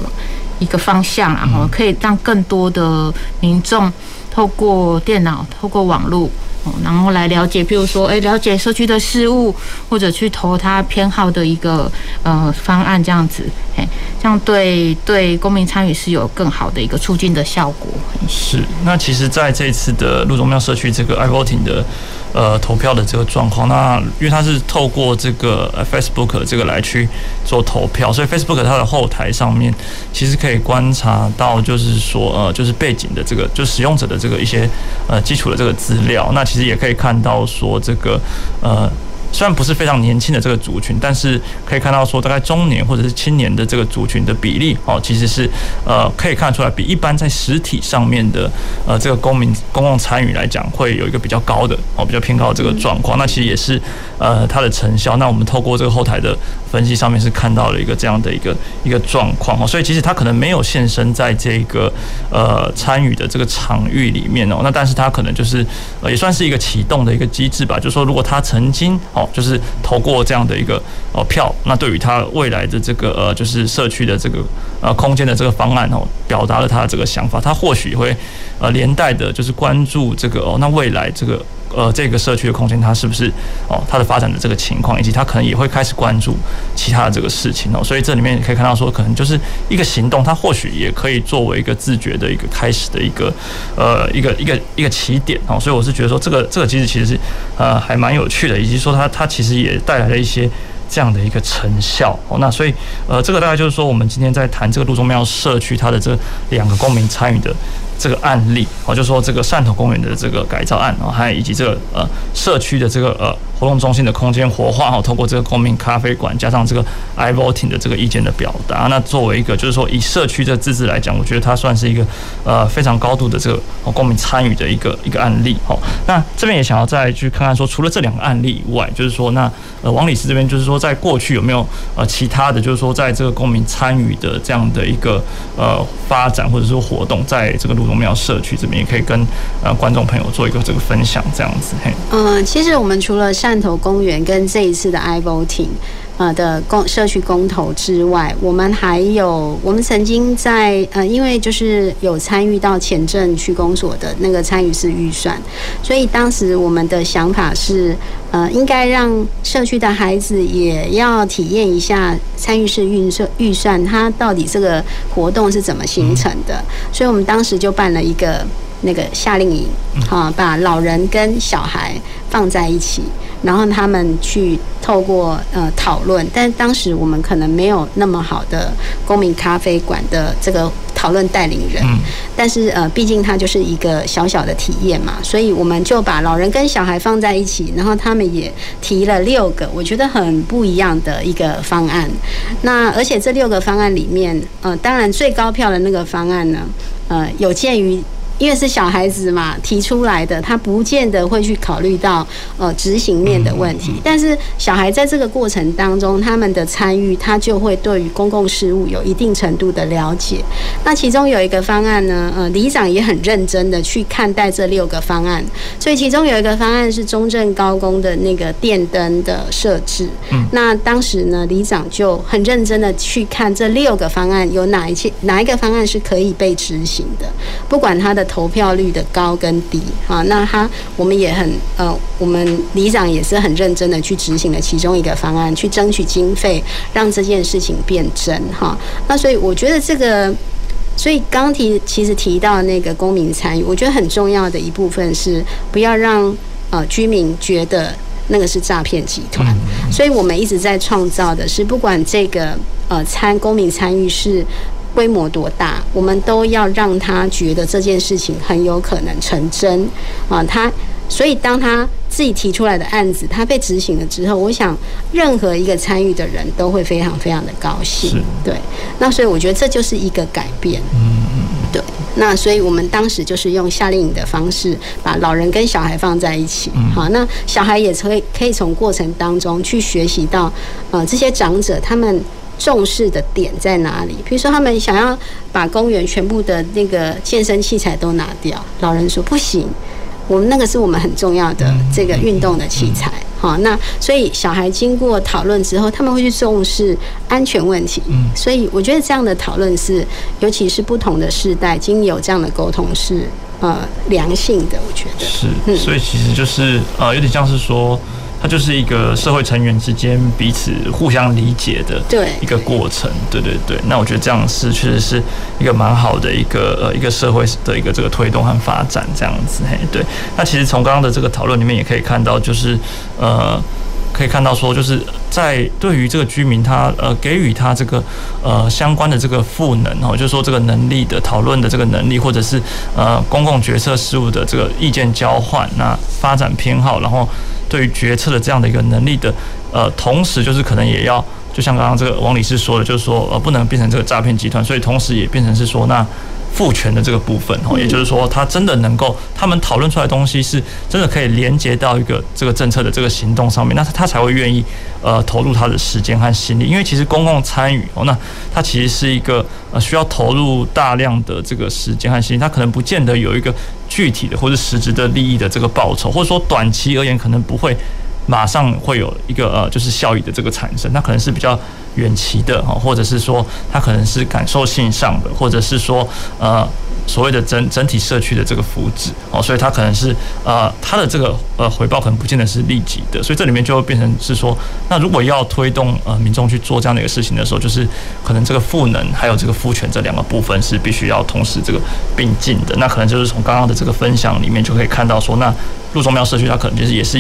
一个方向，然后可以让更多的民众透过电脑、透过网络。然后来了解，譬如说，哎，了解社区的事务，或者去投他偏好的一个呃方案，这样子，哎，这样对对公民参与是有更好的一个促进的效果。是，那其实在这次的陆中庙社区这个 iVoting 的。呃，投票的这个状况，那因为它是透过这个 Facebook 这个来去做投票，所以 Facebook 它的后台上面其实可以观察到，就是说呃，就是背景的这个，就使用者的这个一些呃基础的这个资料，那其实也可以看到说这个呃。虽然不是非常年轻的这个族群，但是可以看到说，大概中年或者是青年的这个族群的比例哦，其实是呃可以看出来，比一般在实体上面的呃这个公民公共参与来讲，会有一个比较高的哦，比较偏高的这个状况。那其实也是呃它的成效。那我们透过这个后台的分析上面是看到了一个这样的一个一个状况哦，所以其实他可能没有现身在这个呃参与的这个场域里面哦，那但是他可能就是呃也算是一个启动的一个机制吧，就是说如果他曾经哦。就是投过这样的一个呃票，那对于他未来的这个呃，就是社区的这个呃空间的这个方案哦，表达了他的这个想法，他或许会呃连带的，就是关注这个哦，那未来这个。呃，这个社区的空间，它是不是哦？它的发展的这个情况，以及它可能也会开始关注其他的这个事情哦。所以这里面也可以看到说，可能就是一个行动，它或许也可以作为一个自觉的一个开始的一个呃一个一个一个起点哦。所以我是觉得说，这个这个机制其实是呃还蛮有趣的，以及说它它其实也带来了一些这样的一个成效哦。那所以呃，这个大概就是说，我们今天在谈这个路中庙社区它的这两个公民参与的。这个案例，哦，就是说这个汕头公园的这个改造案，哦，还有以及这个呃社区的这个呃活动中心的空间活化哈，透过这个公民咖啡馆加上这个 i-voting 的这个意见的表达，那作为一个就是说以社区的自治来讲，我觉得它算是一个呃非常高度的这个公民参与的一个一个案例哈。那这边也想要再去看看说，除了这两个案例以外，就是说那呃王理事这边就是说在过去有没有呃其他的就是说在这个公民参与的这样的一个呃发展或者说活动，在这个路宗庙社区这边也可以跟呃观众朋友做一个这个分享这样子嘿。嗯，其实我们除了像汕头公园跟这一次的 i-voting。呃的公社区公投之外，我们还有我们曾经在呃，因为就是有参与到前镇区公所的那个参与式预算，所以当时我们的想法是，呃，应该让社区的孩子也要体验一下参与式预算预算，它到底这个活动是怎么形成的，所以我们当时就办了一个那个夏令营，啊，把老人跟小孩放在一起。然后他们去透过呃讨论，但当时我们可能没有那么好的公民咖啡馆的这个讨论带领人，但是呃毕竟它就是一个小小的体验嘛，所以我们就把老人跟小孩放在一起，然后他们也提了六个我觉得很不一样的一个方案。那而且这六个方案里面，呃当然最高票的那个方案呢，呃有鉴于。因为是小孩子嘛提出来的，他不见得会去考虑到呃执行面的问题。但是小孩在这个过程当中，他们的参与，他就会对于公共事务有一定程度的了解。那其中有一个方案呢，呃，里长也很认真的去看待这六个方案。所以其中有一个方案是中正高工的那个电灯的设置。那当时呢，里长就很认真的去看这六个方案有哪一些哪一个方案是可以被执行的，不管他的。投票率的高跟低，哈，那他我们也很呃，我们里长也是很认真的去执行了其中一个方案，去争取经费，让这件事情变真，哈。那所以我觉得这个，所以刚提其实提到那个公民参与，我觉得很重要的一部分是不要让呃居民觉得那个是诈骗集团，所以我们一直在创造的是，不管这个呃参公民参与是。规模多大，我们都要让他觉得这件事情很有可能成真啊！他所以当他自己提出来的案子，他被执行了之后，我想任何一个参与的人都会非常非常的高兴。对，那所以我觉得这就是一个改变。嗯嗯，对。那所以我们当时就是用夏令营的方式，把老人跟小孩放在一起。好，那小孩也可以可以从过程当中去学习到，呃，这些长者他们。重视的点在哪里？比如说，他们想要把公园全部的那个健身器材都拿掉，老人说不行，我们那个是我们很重要的这个运动的器材。好，那所以小孩经过讨论之后，他们会去重视安全问题。嗯所以我觉得这样的讨论是，尤其是不同的世代经有这样的沟通是呃良性的。我觉得是，所以其实就是呃有点像是说。它就是一个社会成员之间彼此互相理解的一个过程，对对对。那我觉得这样是确实是一个蛮好的一个呃一个社会的一个这个推动和发展这样子。嘿，对。那其实从刚刚的这个讨论里面也可以看到，就是呃可以看到说，就是在对于这个居民他呃给予他这个呃相关的这个赋能哦，就是说这个能力的讨论的这个能力，或者是呃公共决策事务的这个意见交换，那发展偏好，然后。对于决策的这样的一个能力的，呃，同时就是可能也要，就像刚刚这个王理事说的，就是说，呃，不能变成这个诈骗集团，所以同时也变成是说，那赋权的这个部分，哦，也就是说，他真的能够，他们讨论出来的东西是真的可以连接到一个这个政策的这个行动上面，那他才会愿意，呃，投入他的时间和心力，因为其实公共参与哦，那它其实是一个呃需要投入大量的这个时间和心力，他可能不见得有一个。具体的或者实质的利益的这个报酬，或者说短期而言可能不会马上会有一个呃就是效益的这个产生，那可能是比较远期的哈，或者是说它可能是感受性上的，或者是说呃。所谓的整整体社区的这个福祉哦，所以它可能是呃，它的这个呃回报可能不见得是立即的，所以这里面就会变成是说，那如果要推动呃民众去做这样的一个事情的时候，就是可能这个赋能还有这个赋权这两个部分是必须要同时这个并进的。那可能就是从刚刚的这个分享里面就可以看到说，那路宗庙社区它可能就是也是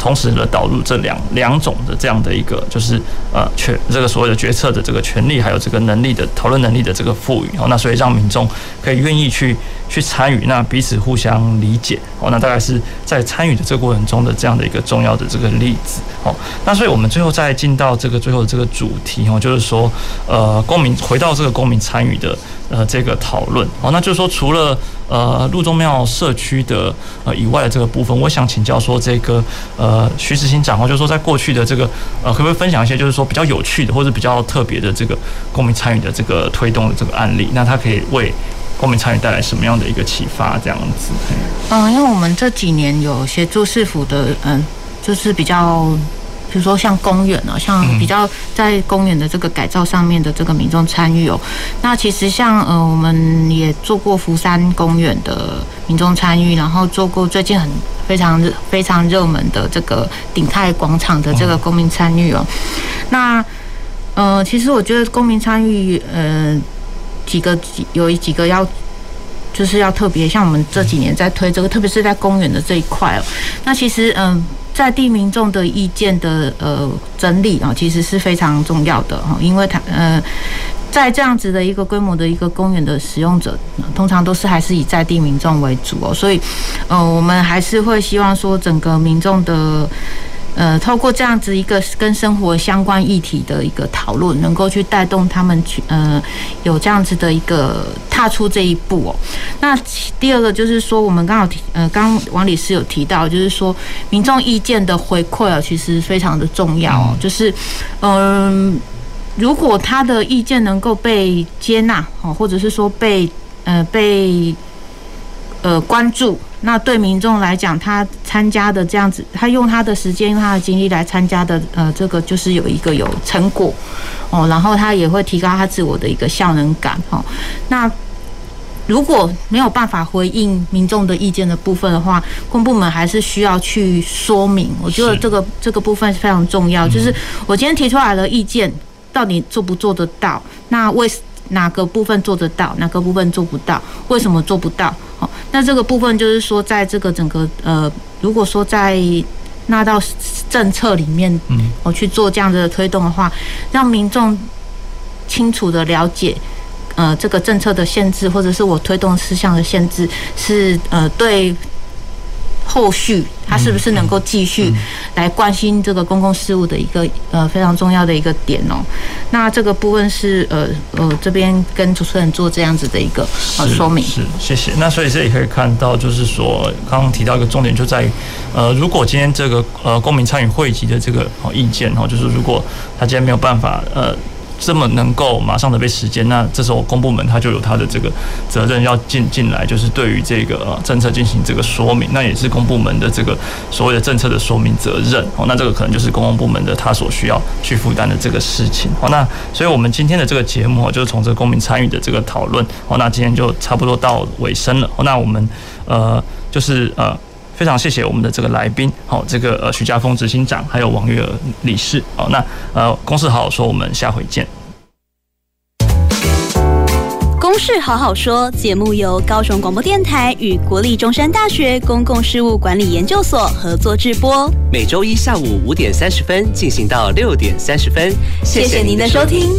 同时的导入这两两种的这样的一个就是呃权这个所谓的决策的这个权利，还有这个能力的讨论能力的这个赋予。哦，那所以让民众可以愿意去去参与，那彼此互相理解。哦，那大概是在参与的这个过程中的这样的一个重要的这个例子。哦。那所以我们最后再进到这个最后的这个主题。哦，就是说呃公民回到这个公民参与的呃这个讨论哦，那就是说除了呃路中庙社区的呃以外的这个部分，我想请教说这个呃徐志新长哦，就是说在过去的这个呃可不可以分享一些就是说比较有趣的或者比较特别的这个公民参与的这个推动的这个案例？那它可以为公民参与带来什么样的一个启发？这样子。嗯，因为我们这几年有协助市府的，嗯，就是比较，比如说像公园啊，像比较在公园的这个改造上面的这个民众参与哦。那其实像呃，我们也做过福山公园的民众参与，然后做过最近很非常非常热门的这个鼎泰广场的这个公民参与哦。那呃，其实我觉得公民参与，呃。几个几有几个要，就是要特别像我们这几年在推这个，特别是在公园的这一块哦。那其实嗯，在地民众的意见的呃整理啊，其实是非常重要的哈，因为他呃，在这样子的一个规模的一个公园的使用者，通常都是还是以在地民众为主哦，所以呃，我们还是会希望说整个民众的。呃，透过这样子一个跟生活相关议题的一个讨论，能够去带动他们去呃有这样子的一个踏出这一步哦。那第二个就是说，我们刚好提呃，刚王理事有提到，就是说民众意见的回馈啊，其实非常的重要哦。就是嗯、呃，如果他的意见能够被接纳哦，或者是说被呃被呃关注。那对民众来讲，他参加的这样子，他用他的时间、用他的精力来参加的，呃，这个就是有一个有成果哦，然后他也会提高他自我的一个效能感哦。那如果没有办法回应民众的意见的部分的话，公部门还是需要去说明。我觉得这个这个部分是非常重要，就是我今天提出来的意见，到底做不做得到？那为哪个部分做得到，哪个部分做不到？为什么做不到？好，那这个部分就是说，在这个整个呃，如果说在纳到政策里面，嗯，我去做这样子的推动的话，让民众清楚的了解，呃，这个政策的限制，或者是我推动事项的限制，是呃对。后续他是不是能够继续来关心这个公共事务的一个呃非常重要的一个点哦？那这个部分是呃呃这边跟主持人做这样子的一个呃说明。是，谢谢。那所以这里可以看到，就是说刚刚提到一个重点就在于呃，如果今天这个呃公民参与会集的这个意见哈，就是如果他今天没有办法呃。这么能够马上的被实践，那这时候公部门他就有他的这个责任要进进来，就是对于这个政策进行这个说明，那也是公部门的这个所谓的政策的说明责任哦。那这个可能就是公共部门的他所需要去负担的这个事情。好，那所以我们今天的这个节目就是从这个公民参与的这个讨论，好，那今天就差不多到尾声了。那我们呃就是呃。非常谢谢我们的这个来宾，好，这个呃徐家峰执行长，还有王月娥理事，好，那呃公事好好说，我们下回见。公事好好说节目由高雄广播电台与国立中山大学公共事务管理研究所合作制播，每周一下午五点三十分进行到六点三十分，谢谢您的收听。